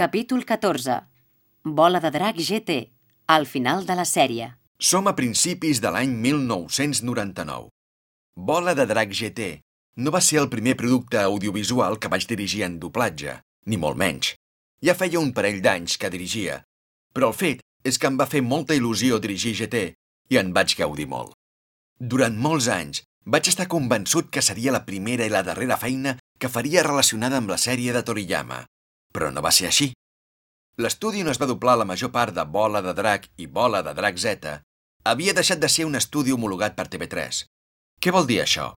Capítol 14. Bola de drac GT. Al final de la sèrie. Som a principis de l'any 1999. Bola de Drac GT no va ser el primer producte audiovisual que vaig dirigir en doblatge, ni molt menys. Ja feia un parell d'anys que dirigia, però el fet és que em va fer molta il·lusió dirigir GT i en vaig gaudir molt. Durant molts anys vaig estar convençut que seria la primera i la darrera feina que faria relacionada amb la sèrie de Toriyama, però no va ser així. L'estudi on es va doblar la major part de Bola de Drac i Bola de Drac Z havia deixat de ser un estudi homologat per TV3. Què vol dir això?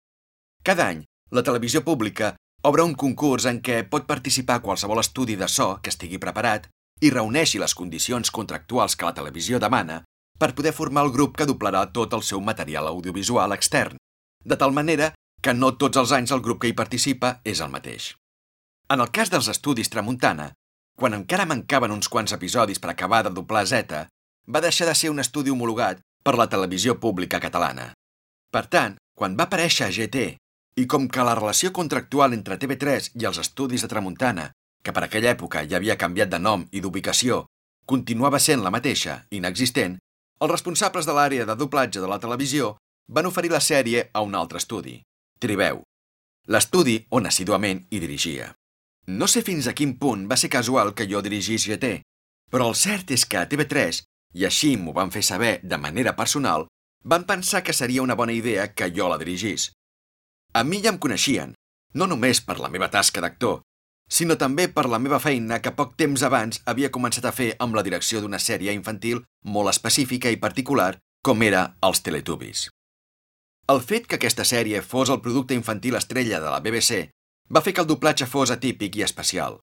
Cada any, la televisió pública obre un concurs en què pot participar qualsevol estudi de so que estigui preparat i reuneixi les condicions contractuals que la televisió demana per poder formar el grup que doblarà tot el seu material audiovisual extern, de tal manera que no tots els anys el grup que hi participa és el mateix. En el cas dels estudis Tramuntana, quan encara mancaven uns quants episodis per acabar de doblar Z, va deixar de ser un estudi homologat per la televisió pública catalana. Per tant, quan va aparèixer GT, i com que la relació contractual entre TV3 i els estudis de Tramuntana, que per aquella època ja havia canviat de nom i d'ubicació, continuava sent la mateixa, inexistent, els responsables de l'àrea de doblatge de la televisió van oferir la sèrie a un altre estudi, Tribeu, l'estudi on assiduament hi dirigia. No sé fins a quin punt va ser casual que jo dirigís GT, però el cert és que a TV3 i així m'ho van fer saber de manera personal, van pensar que seria una bona idea que jo la dirigís. A mi ja em coneixien, no només per la meva tasca d'actor, sinó també per la meva feina que poc temps abans havia començat a fer amb la direcció d'una sèrie infantil molt específica i particular, com era Els Teletubbies. El fet que aquesta sèrie fos el producte infantil estrella de la BBC va fer que el doblatge fos atípic i especial.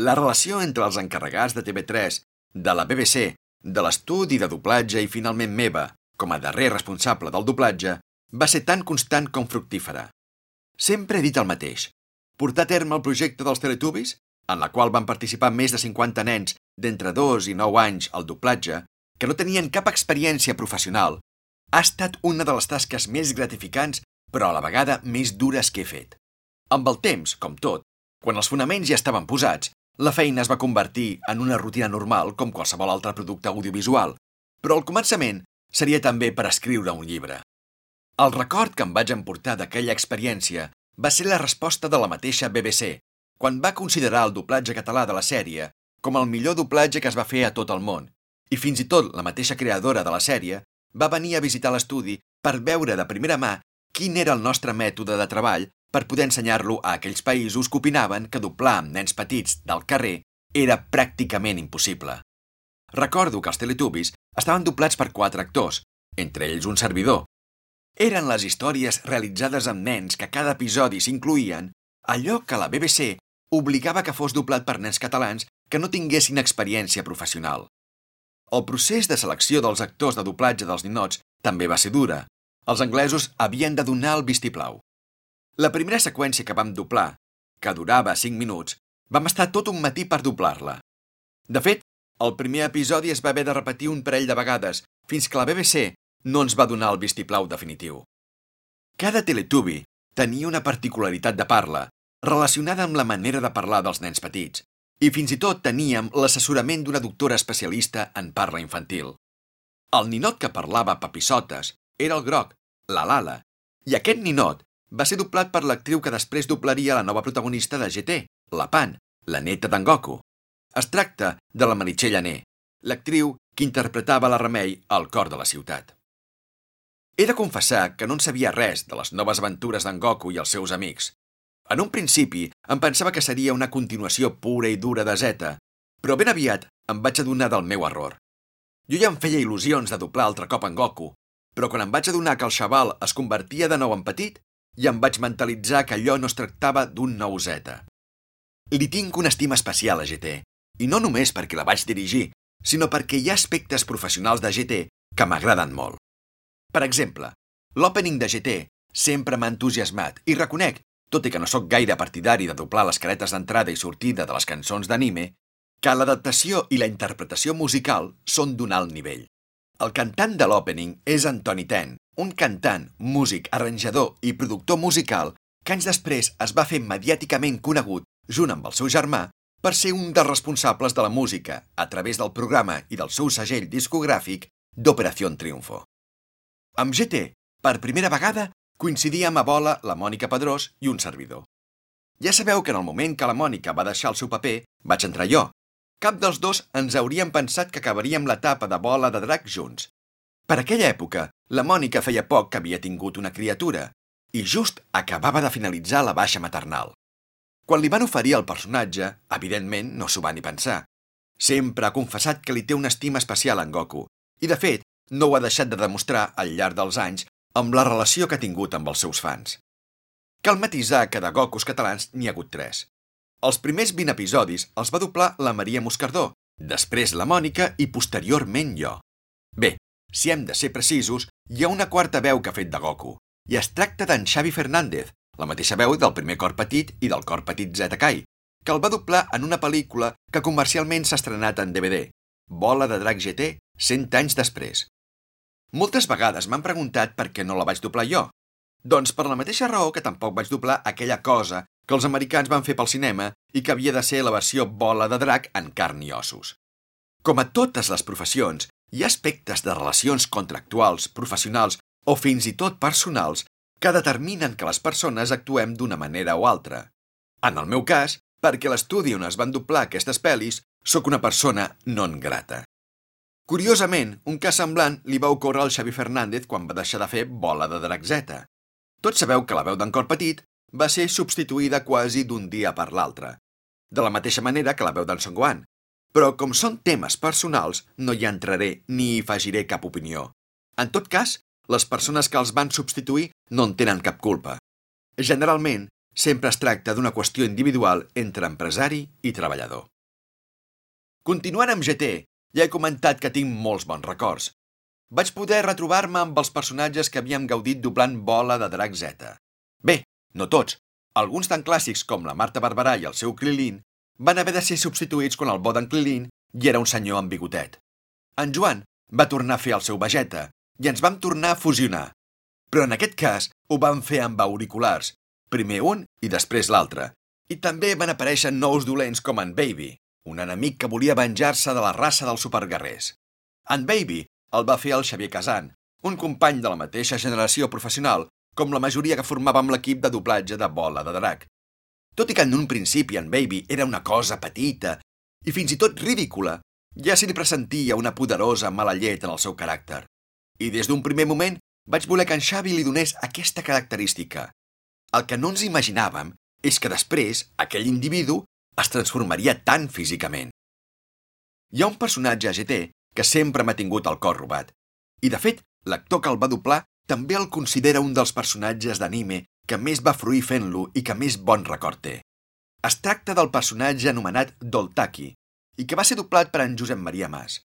La relació entre els encarregats de TV3, de la BBC de l'estudi de doblatge i finalment meva, com a darrer responsable del doblatge, va ser tan constant com fructífera. Sempre he dit el mateix. Portar a terme el projecte dels Teletubbies, en la qual van participar més de 50 nens d'entre 2 i 9 anys al doblatge, que no tenien cap experiència professional, ha estat una de les tasques més gratificants, però a la vegada més dures que he fet. Amb el temps, com tot, quan els fonaments ja estaven posats, la feina es va convertir en una rutina normal com qualsevol altre producte audiovisual, però al començament seria també per escriure un llibre. El record que em vaig emportar d'aquella experiència va ser la resposta de la mateixa BBC, quan va considerar el doblatge català de la sèrie com el millor doblatge que es va fer a tot el món, i fins i tot la mateixa creadora de la sèrie va venir a visitar l'estudi per veure de primera mà quin era el nostre mètode de treball per poder ensenyar-lo a aquells països que opinaven que doblar amb nens petits del carrer era pràcticament impossible. Recordo que els Teletubbies estaven doblats per quatre actors, entre ells un servidor. Eren les històries realitzades amb nens que cada episodi s'incluïen allò que la BBC obligava que fos doblat per nens catalans que no tinguessin experiència professional. El procés de selecció dels actors de doblatge dels ninots també va ser dura. Els anglesos havien de donar el vistiplau. La primera seqüència que vam doblar, que durava 5 minuts, vam estar tot un matí per doblar-la. De fet, el primer episodi es va haver de repetir un parell de vegades, fins que la BBC no ens va donar el vistiplau definitiu. Cada Teletubby tenia una particularitat de parla, relacionada amb la manera de parlar dels nens petits, i fins i tot teníem l'assessorament d'una doctora especialista en parla infantil. El ninot que parlava papissotes era el groc, la Lala, i aquest ninot va ser doblat per l'actriu que després doblaria la nova protagonista de GT, la Pan, la neta d'en Goku. Es tracta de la Meritxell Ané, l'actriu que interpretava la Remei al cor de la ciutat. He de confessar que no en sabia res de les noves aventures d'en Goku i els seus amics. En un principi em pensava que seria una continuació pura i dura de Zeta, però ben aviat em vaig adonar del meu error. Jo ja em feia il·lusions de doblar altre cop en Goku, però quan em vaig adonar que el xaval es convertia de nou en petit, i em vaig mentalitzar que allò no es tractava d'un Z. Li tinc una estima especial a GT, i no només perquè la vaig dirigir, sinó perquè hi ha aspectes professionals de GT que m'agraden molt. Per exemple, l'opening de GT sempre m'ha entusiasmat i reconec, tot i que no sóc gaire partidari de doblar les caretes d'entrada i sortida de les cançons d'anime, que l'adaptació i la interpretació musical són d'un alt nivell. El cantant de l'opening és Antoni Ten, un cantant, músic, arranjador i productor musical que anys després es va fer mediàticament conegut, junt amb el seu germà, per ser un dels responsables de la música a través del programa i del seu segell discogràfic d'Operació Triunfo. Amb GT, per primera vegada, coincidíem a bola la Mònica Pedrós i un servidor. Ja sabeu que en el moment que la Mònica va deixar el seu paper, vaig entrar jo. Cap dels dos ens hauríem pensat que acabaríem l'etapa de bola de drac junts. Per aquella època, la Mònica feia poc que havia tingut una criatura i just acabava de finalitzar la baixa maternal. Quan li van oferir el personatge, evidentment no s'ho va ni pensar. Sempre ha confessat que li té una estima especial en Goku, i de fet, no ho ha deixat de demostrar al llarg dels anys amb la relació que ha tingut amb els seus fans. Cal matisar que de Gokus catalans n'hi ha hagut tres. Els primers 20 episodis els va doblar la Maria Moscardó, després la Mònica i posteriorment jo. Si hem de ser precisos, hi ha una quarta veu que ha fet de Goku, i es tracta d'en Xavi Fernández, la mateixa veu del primer cor petit i del cor petit Zeta Kai, que el va doblar en una pel·lícula que comercialment s'ha estrenat en DVD, Bola de Drac GT, 100 anys després. Moltes vegades m'han preguntat per què no la vaig doblar jo. Doncs per la mateixa raó que tampoc vaig doblar aquella cosa que els americans van fer pel cinema i que havia de ser la versió bola de drac en carn i ossos. Com a totes les professions, hi ha aspectes de relacions contractuals, professionals o fins i tot personals que determinen que les persones actuem d'una manera o altra. En el meu cas, perquè l'estudi on es van doblar aquestes pel·lis, sóc una persona non grata. Curiosament, un cas semblant li va ocórrer al Xavi Fernández quan va deixar de fer Bola de Draxeta. Tots sabeu que la veu d'en Cor Petit va ser substituïda quasi d'un dia per l'altre, de la mateixa manera que la veu d'en Son Gohan. Però com són temes personals, no hi entraré ni hi afegiré cap opinió. En tot cas, les persones que els van substituir no en tenen cap culpa. Generalment, sempre es tracta d'una qüestió individual entre empresari i treballador. Continuant amb GT, ja he comentat que tinc molts bons records. Vaig poder retrobar-me amb els personatges que havíem gaudit doblant bola de Drac Z. Bé, no tots. Alguns tan clàssics com la Marta Barberà i el seu Krilin van haver de ser substituïts quan el bo d'en Krilin ja era un senyor amb bigotet. En Joan va tornar a fer el seu Vegeta i ens vam tornar a fusionar. Però en aquest cas ho vam fer amb auriculars, primer un i després l'altre. I també van aparèixer nous dolents com en Baby, un enemic que volia venjar-se de la raça dels superguerrers. En Baby el va fer el Xavier Casan, un company de la mateixa generació professional com la majoria que formàvem l'equip de doblatge de Bola de Drac. Tot i que en un principi en Baby era una cosa petita i fins i tot ridícula, ja se li pressentia una poderosa mala llet en el seu caràcter. I des d'un primer moment vaig voler que en Xavi li donés aquesta característica. El que no ens imaginàvem és que després aquell individu es transformaria tan físicament. Hi ha un personatge a GT que sempre m'ha tingut el cor robat. I, de fet, l'actor que el va doblar també el considera un dels personatges d'anime que més va fruir fent-lo i que més bon record té. Es tracta del personatge anomenat Doltaki i que va ser doblat per en Josep Maria Mas.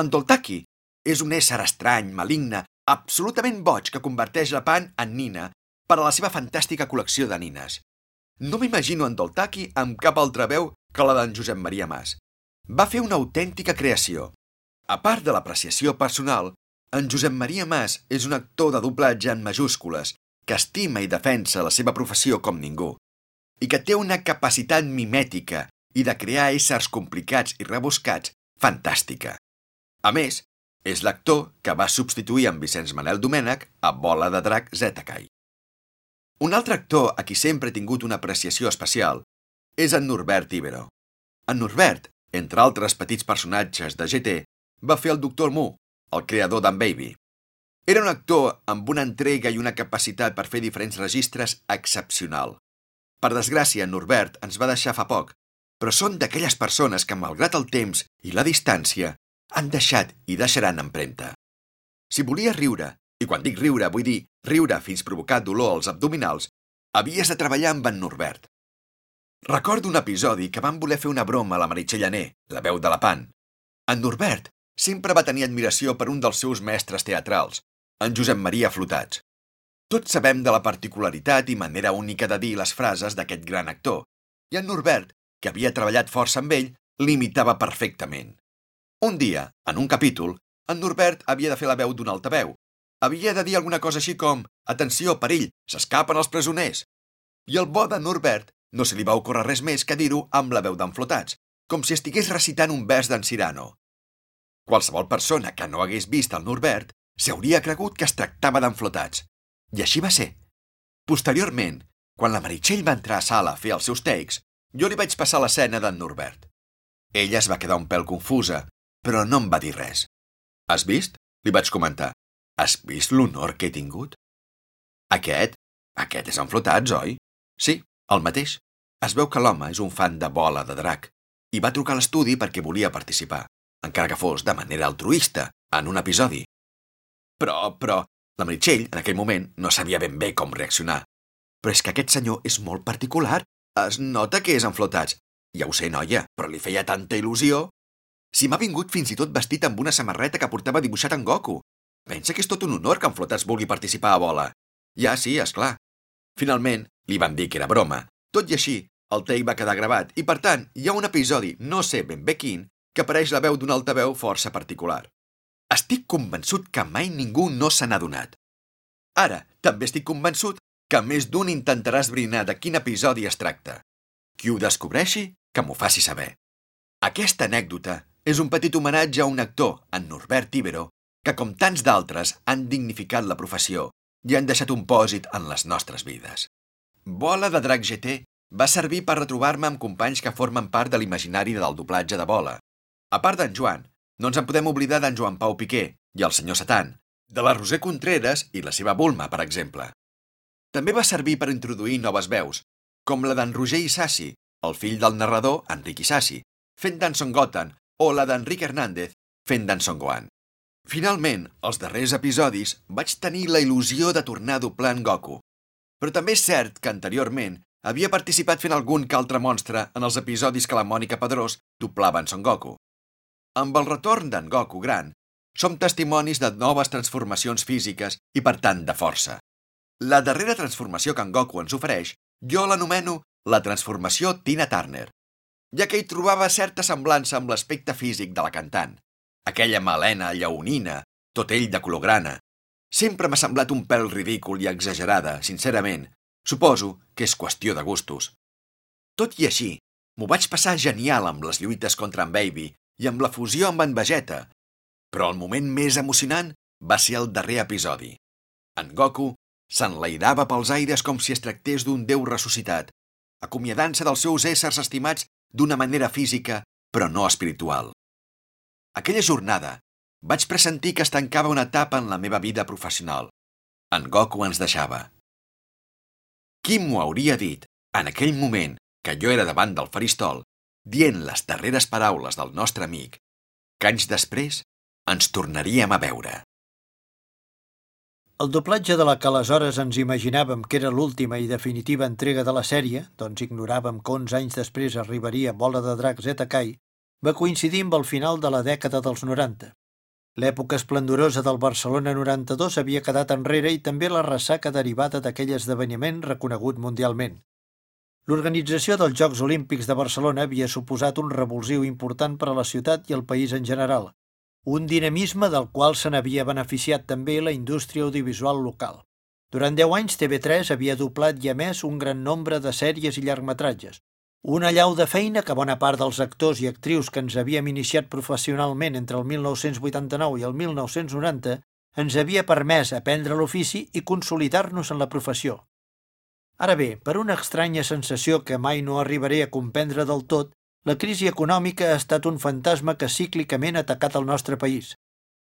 En Doltaki és un ésser estrany, maligne, absolutament boig que converteix la Pan en nina per a la seva fantàstica col·lecció de nines. No m'imagino en Doltaki amb cap altra veu que la d'en Josep Maria Mas. Va fer una autèntica creació. A part de l'apreciació personal, en Josep Maria Mas és un actor de doblatge en majúscules que estima i defensa la seva professió com ningú i que té una capacitat mimètica i de crear éssers complicats i rebuscats fantàstica. A més, és l'actor que va substituir en Vicenç Manel Domènech a Bola de Drac Zetakai. Un altre actor a qui sempre he tingut una apreciació especial és en Norbert Ibero. En Norbert, entre altres petits personatges de GT, va fer el Doctor Mu, el creador d'en Baby. Era un actor amb una entrega i una capacitat per fer diferents registres excepcional. Per desgràcia, Norbert ens va deixar fa poc, però són d'aquelles persones que, malgrat el temps i la distància, han deixat i deixaran empremta. Si volies riure, i quan dic riure vull dir riure fins provocar dolor als abdominals, havies de treballar amb en Norbert. Recordo un episodi que van voler fer una broma a la Meritxell Ané, la veu de la Pan. En Norbert sempre va tenir admiració per un dels seus mestres teatrals, en Josep Maria Flotats. Tots sabem de la particularitat i manera única de dir les frases d'aquest gran actor, i en Norbert, que havia treballat força amb ell, l'imitava perfectament. Un dia, en un capítol, en Norbert havia de fer la veu d'un altaveu. Havia de dir alguna cosa així com «Atenció, perill, s'escapen els presoners!» I el bo de Norbert No se li va ocórrer res més que dir-ho amb la veu d'enflotats, com si estigués recitant un vers d'en Cirano. Qualsevol persona que no hagués vist el Norbert s'hauria cregut que es tractava d'enflotats. I així va ser. Posteriorment, quan la Meritxell va entrar a sala a fer els seus takes, jo li vaig passar l'escena d'en Norbert. Ella es va quedar un pèl confusa, però no em va dir res. Has vist? Li vaig comentar. Has vist l'honor que he tingut? Aquest? Aquest és enflotats, oi? Sí, el mateix. Es veu que l'home és un fan de bola de drac i va trucar a l'estudi perquè volia participar, encara que fos de manera altruista, en un episodi. Però, però, la Meritxell, en aquell moment, no sabia ben bé com reaccionar. Però és que aquest senyor és molt particular. Es nota que és enflotats. Ja ho sé, noia, però li feia tanta il·lusió. Si m'ha vingut fins i tot vestit amb una samarreta que portava dibuixat en Goku. Pensa que és tot un honor que en Flotats vulgui participar a bola. Ja, sí, és clar. Finalment, li van dir que era broma. Tot i així, el take va quedar gravat i, per tant, hi ha un episodi, no sé ben bé quin, que apareix la veu d'un altaveu força particular. Estic convençut que mai ningú no se n'ha donat. Ara, també estic convençut que més d'un intentarà esbrinar de quin episodi es tracta. Qui ho descobreixi, que m'ho faci saber. Aquesta anècdota és un petit homenatge a un actor, en Norbert Ibero, que com tants d'altres han dignificat la professió i han deixat un pòsit en les nostres vides. Bola de Drac GT va servir per retrobar-me amb companys que formen part de l'imaginari del doblatge de Bola. A part d'en Joan, no ens en podem oblidar d'en Joan Pau Piqué i el senyor Satan, de la Roser Contreras i la seva Bulma, per exemple. També va servir per introduir noves veus, com la d'en Roger Isassi, el fill del narrador Enric Isassi, fent d'en Son Goten, o la d'Enric Hernández, fent d'en Son Gohan. Finalment, als darrers episodis, vaig tenir la il·lusió de tornar a doblar en Goku. Però també és cert que anteriorment havia participat fent algun que altre monstre en els episodis que la Mònica Pedrós doblava en Son Goku. Amb el retorn d'en Goku gran, som testimonis de noves transformacions físiques i, per tant, de força. La darrera transformació que en Goku ens ofereix, jo l'anomeno la transformació Tina Turner, ja que hi trobava certa semblança amb l'aspecte físic de la cantant. Aquella melena lleonina, tot ell de color grana. Sempre m'ha semblat un pèl ridícul i exagerada, sincerament. Suposo que és qüestió de gustos. Tot i així, m'ho vaig passar genial amb les lluites contra en Baby i amb la fusió amb en Vegeta. Però el moment més emocionant va ser el darrer episodi. En Goku s'enlairava pels aires com si es tractés d'un déu ressuscitat, acomiadant-se dels seus éssers estimats d'una manera física, però no espiritual. Aquella jornada vaig pressentir que es tancava una etapa en la meva vida professional. En Goku ens deixava. Qui m'ho hauria dit, en aquell moment que jo era davant del faristol, dient les darreres paraules del nostre amic, que anys després ens tornaríem a veure. El doblatge de la que aleshores ens imaginàvem que era l'última i definitiva entrega de la sèrie, doncs ignoràvem que 11 anys després arribaria Bola de Drac Zeta Kai, va coincidir amb el final de la dècada dels 90. L'època esplendorosa del Barcelona 92 havia quedat enrere i també la ressaca derivada d'aquell esdeveniment reconegut mundialment. L'organització dels Jocs Olímpics de Barcelona havia suposat un revulsiu important per a la ciutat i el país en general, un dinamisme del qual se n'havia beneficiat també la indústria audiovisual local. Durant 10 anys TV3 havia doblat i emès un gran nombre de sèries i llargmetratges, una llau de feina que bona part dels actors i actrius que ens havíem iniciat professionalment entre el 1989 i el 1990 ens havia permès aprendre l'ofici i consolidar-nos en la professió. Ara bé, per una estranya sensació que mai no arribaré a comprendre del tot, la crisi econòmica ha estat un fantasma que cíclicament ha atacat el nostre país.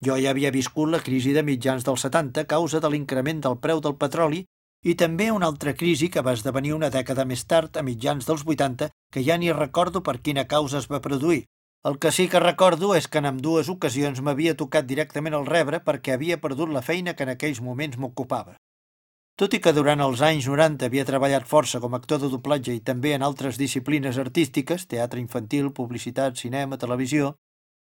Jo ja havia viscut la crisi de mitjans dels 70 a causa de l'increment del preu del petroli i també una altra crisi que va esdevenir una dècada més tard, a mitjans dels 80, que ja ni recordo per quina causa es va produir. El que sí que recordo és que en amb dues ocasions m'havia tocat directament al rebre perquè havia perdut la feina que en aquells moments m'ocupava. Tot i que durant els anys 90 havia treballat força com a actor de doblatge i també en altres disciplines artístiques, teatre infantil, publicitat, cinema, televisió,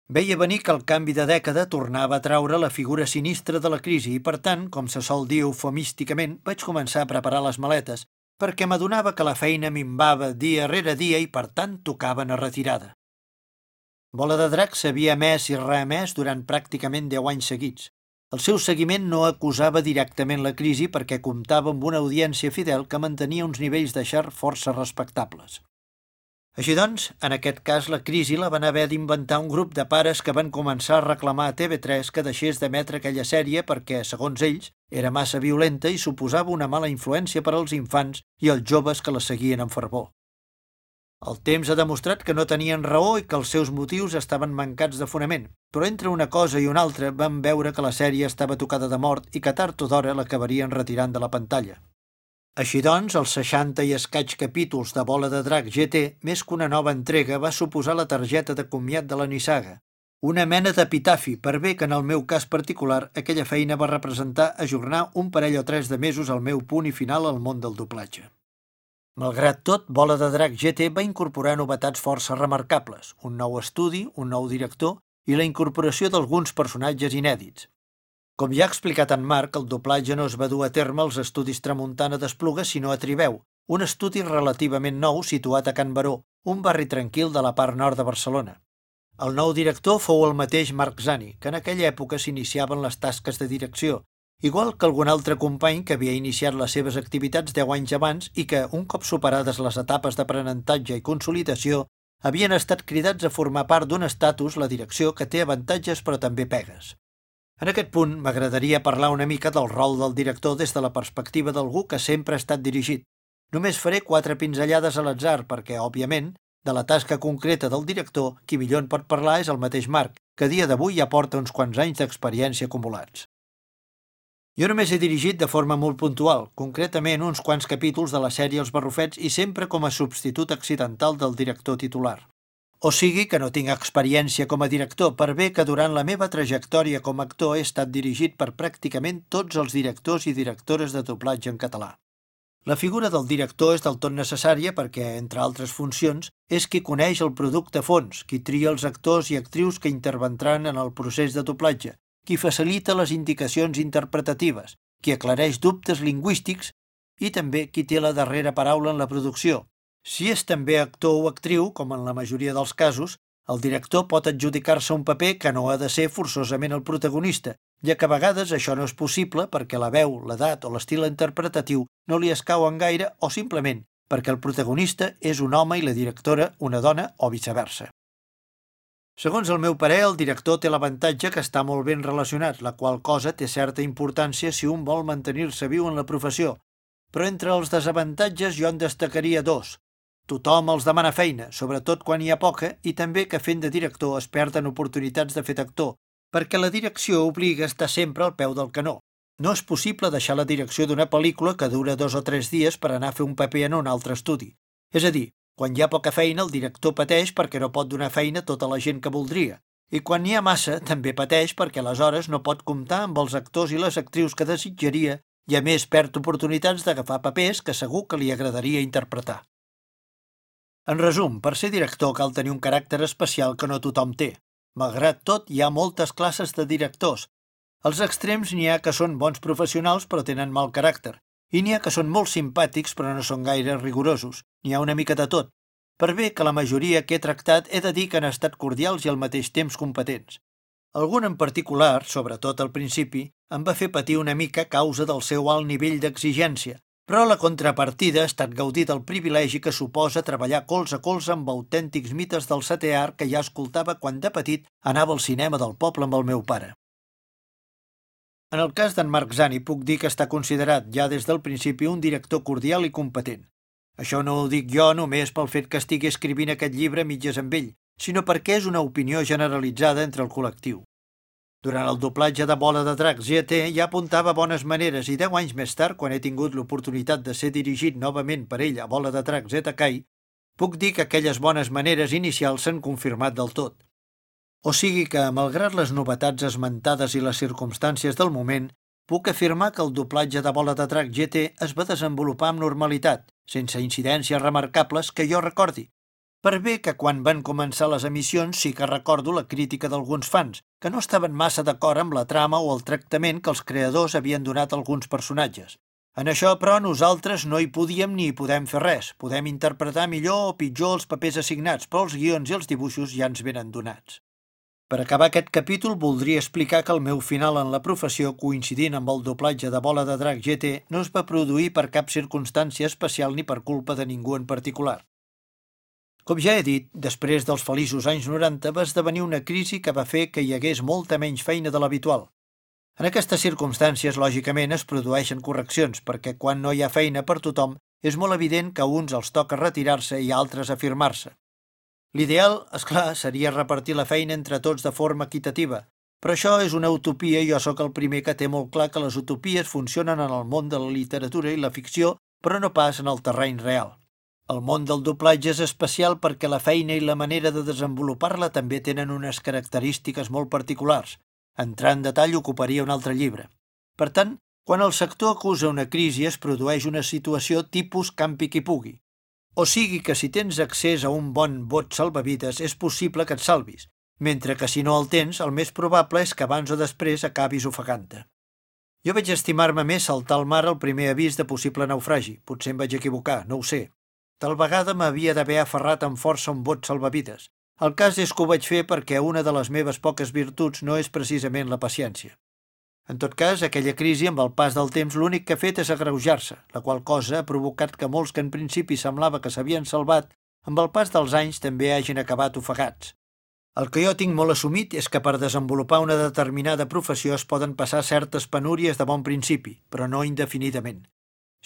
veia venir que el canvi de dècada tornava a traure la figura sinistra de la crisi i, per tant, com se sol dir eufemísticament, vaig començar a preparar les maletes perquè m'adonava que la feina minvava dia rere dia i, per tant, tocava a retirada. Bola de drac s'havia emès i reemès durant pràcticament 10 anys seguits. El seu seguiment no acusava directament la crisi perquè comptava amb una audiència fidel que mantenia uns nivells de xar força respectables. Així doncs, en aquest cas la crisi la van haver d'inventar un grup de pares que van començar a reclamar a TV3 que deixés d'emetre aquella sèrie perquè, segons ells, era massa violenta i suposava una mala influència per als infants i els joves que la seguien amb fervor. El temps ha demostrat que no tenien raó i que els seus motius estaven mancats de fonament, però entre una cosa i una altra van veure que la sèrie estava tocada de mort i que tard o d'hora l'acabarien retirant de la pantalla. Així doncs, els 60 i escaig capítols de Bola de Drac GT, més que una nova entrega, va suposar la targeta de comiat de la Nissaga, una mena d'epitafi, per bé que en el meu cas particular aquella feina va representar ajornar un parell o tres de mesos al meu punt i final al món del doblatge. Malgrat tot, Bola de Drac GT va incorporar novetats força remarcables, un nou estudi, un nou director i la incorporació d'alguns personatges inèdits. Com ja ha explicat en Marc, el doblatge no es va dur a terme als estudis Tramuntana d'Espluga, sinó a Tribeu, un estudi relativament nou situat a Can Baró, un barri tranquil de la part nord de Barcelona. El nou director fou el mateix Marc Zani, que en aquella època s'iniciaven les tasques de direcció igual que algun altre company que havia iniciat les seves activitats 10 anys abans i que, un cop superades les etapes d'aprenentatge i consolidació, havien estat cridats a formar part d'un estatus, la direcció, que té avantatges però també pegues. En aquest punt, m'agradaria parlar una mica del rol del director des de la perspectiva d'algú que sempre ha estat dirigit. Només faré quatre pinzellades a l'atzar perquè, òbviament, de la tasca concreta del director, qui millor en pot parlar és el mateix Marc, que dia d'avui ja porta uns quants anys d'experiència acumulats. Jo només he dirigit de forma molt puntual, concretament uns quants capítols de la sèrie Els Barrufets i sempre com a substitut accidental del director titular. O sigui que no tinc experiència com a director, per bé que durant la meva trajectòria com a actor he estat dirigit per pràcticament tots els directors i directores de doblatge en català. La figura del director és del tot necessària perquè, entre altres funcions, és qui coneix el producte fons, qui tria els actors i actrius que intervendran en el procés de doblatge, qui facilita les indicacions interpretatives, qui aclareix dubtes lingüístics i també qui té la darrera paraula en la producció. Si és també actor o actriu, com en la majoria dels casos, el director pot adjudicar-se un paper que no ha de ser forçosament el protagonista, ja que a vegades això no és possible perquè la veu, l'edat o l'estil interpretatiu no li escauen gaire o simplement perquè el protagonista és un home i la directora una dona o viceversa. Segons el meu parer, el director té l'avantatge que està molt ben relacionat, la qual cosa té certa importància si un vol mantenir-se viu en la professió. Però entre els desavantatges jo en destacaria dos. Tothom els demana feina, sobretot quan hi ha poca, i també que fent de director es perden oportunitats de fer d'actor, perquè la direcció obliga a estar sempre al peu del canó. No és possible deixar la direcció d'una pel·lícula que dura dos o tres dies per anar a fer un paper en un altre estudi. És a dir, quan hi ha poca feina, el director pateix perquè no pot donar feina a tota la gent que voldria. I quan n'hi ha massa, també pateix perquè aleshores no pot comptar amb els actors i les actrius que desitjaria i a més perd oportunitats d'agafar papers que segur que li agradaria interpretar. En resum, per ser director cal tenir un caràcter especial que no tothom té. Malgrat tot, hi ha moltes classes de directors. Als extrems n'hi ha que són bons professionals però tenen mal caràcter, i n'hi ha que són molt simpàtics però no són gaire rigorosos. N'hi ha una mica de tot. Per bé que la majoria que he tractat he de dir que han estat cordials i al mateix temps competents. Algun en particular, sobretot al principi, em va fer patir una mica a causa del seu alt nivell d'exigència, però la contrapartida ha estat gaudir del privilegi que suposa treballar colze a colze amb autèntics mites del setè art que ja escoltava quan de petit anava al cinema del poble amb el meu pare. En el cas d'en Marc Zani puc dir que està considerat ja des del principi un director cordial i competent. Això no ho dic jo només pel fet que estigui escrivint aquest llibre mitges amb ell, sinó perquè és una opinió generalitzada entre el col·lectiu. Durant el doblatge de Bola de Dracs GT ja apuntava bones maneres i deu anys més tard, quan he tingut l'oportunitat de ser dirigit novament per ell a Bola de Dracs Kai, puc dir que aquelles bones maneres inicials s'han confirmat del tot. O sigui que, malgrat les novetats esmentades i les circumstàncies del moment, puc afirmar que el doblatge de Bola de Drac GT es va desenvolupar amb normalitat, sense incidències remarcables que jo recordi. Per bé que quan van començar les emissions sí que recordo la crítica d'alguns fans, que no estaven massa d'acord amb la trama o el tractament que els creadors havien donat a alguns personatges. En això, però, nosaltres no hi podíem ni hi podem fer res. Podem interpretar millor o pitjor els papers assignats, però els guions i els dibuixos ja ens venen donats. Per acabar aquest capítol, voldria explicar que el meu final en la professió, coincidint amb el doblatge de Bola de Drac GT, no es va produir per cap circumstància especial ni per culpa de ningú en particular. Com ja he dit, després dels feliços anys 90 va esdevenir una crisi que va fer que hi hagués molta menys feina de l'habitual. En aquestes circumstàncies, lògicament, es produeixen correccions, perquè quan no hi ha feina per tothom, és molt evident que a uns els toca retirar-se i a altres afirmar-se. L'ideal, és clar, seria repartir la feina entre tots de forma equitativa, però això és una utopia i jo sóc el primer que té molt clar que les utopies funcionen en el món de la literatura i la ficció, però no pas en el terreny real. El món del doblatge és especial perquè la feina i la manera de desenvolupar-la també tenen unes característiques molt particulars. Entrar en detall ocuparia un altre llibre. Per tant, quan el sector acusa una crisi es produeix una situació tipus campi qui pugui. O sigui que si tens accés a un bon bot salvavides és possible que et salvis, mentre que si no el tens, el més probable és que abans o després acabis ofegant-te. Jo vaig estimar-me més saltar al mar el primer avís de possible naufragi. Potser em vaig equivocar, no ho sé. Tal vegada m'havia d'haver aferrat amb força un bot salvavides. El cas és que ho vaig fer perquè una de les meves poques virtuts no és precisament la paciència. En tot cas, aquella crisi, amb el pas del temps, l'únic que ha fet és agreujar-se, la qual cosa ha provocat que molts que en principi semblava que s'havien salvat, amb el pas dels anys també hagin acabat ofegats. El que jo tinc molt assumit és que per desenvolupar una determinada professió es poden passar certes penúries de bon principi, però no indefinidament.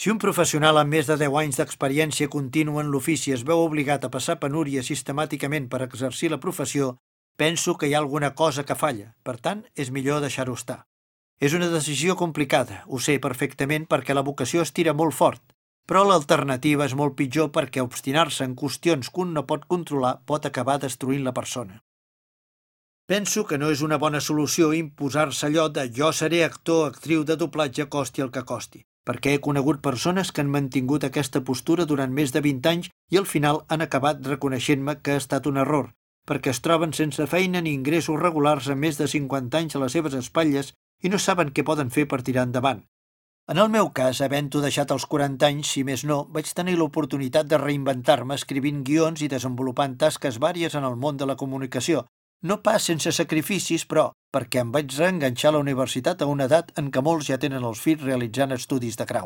Si un professional amb més de 10 anys d'experiència contínua en l'ofici es veu obligat a passar penúries sistemàticament per exercir la professió, penso que hi ha alguna cosa que falla, per tant, és millor deixar-ho estar. És una decisió complicada, ho sé perfectament perquè la vocació es tira molt fort, però l'alternativa és molt pitjor perquè obstinar-se en qüestions que un no pot controlar pot acabar destruint la persona. Penso que no és una bona solució imposar-se allò de jo seré actor o actriu de doblatge costi el que costi, perquè he conegut persones que han mantingut aquesta postura durant més de 20 anys i al final han acabat reconeixent-me que ha estat un error, perquè es troben sense feina ni ingressos regulars a més de 50 anys a les seves espatlles i no saben què poden fer per tirar endavant. En el meu cas, havent-ho deixat als 40 anys, si més no, vaig tenir l'oportunitat de reinventar-me escrivint guions i desenvolupant tasques vàries en el món de la comunicació, no pas sense sacrificis, però perquè em vaig reenganxar a la universitat a una edat en què molts ja tenen els fills realitzant estudis de grau.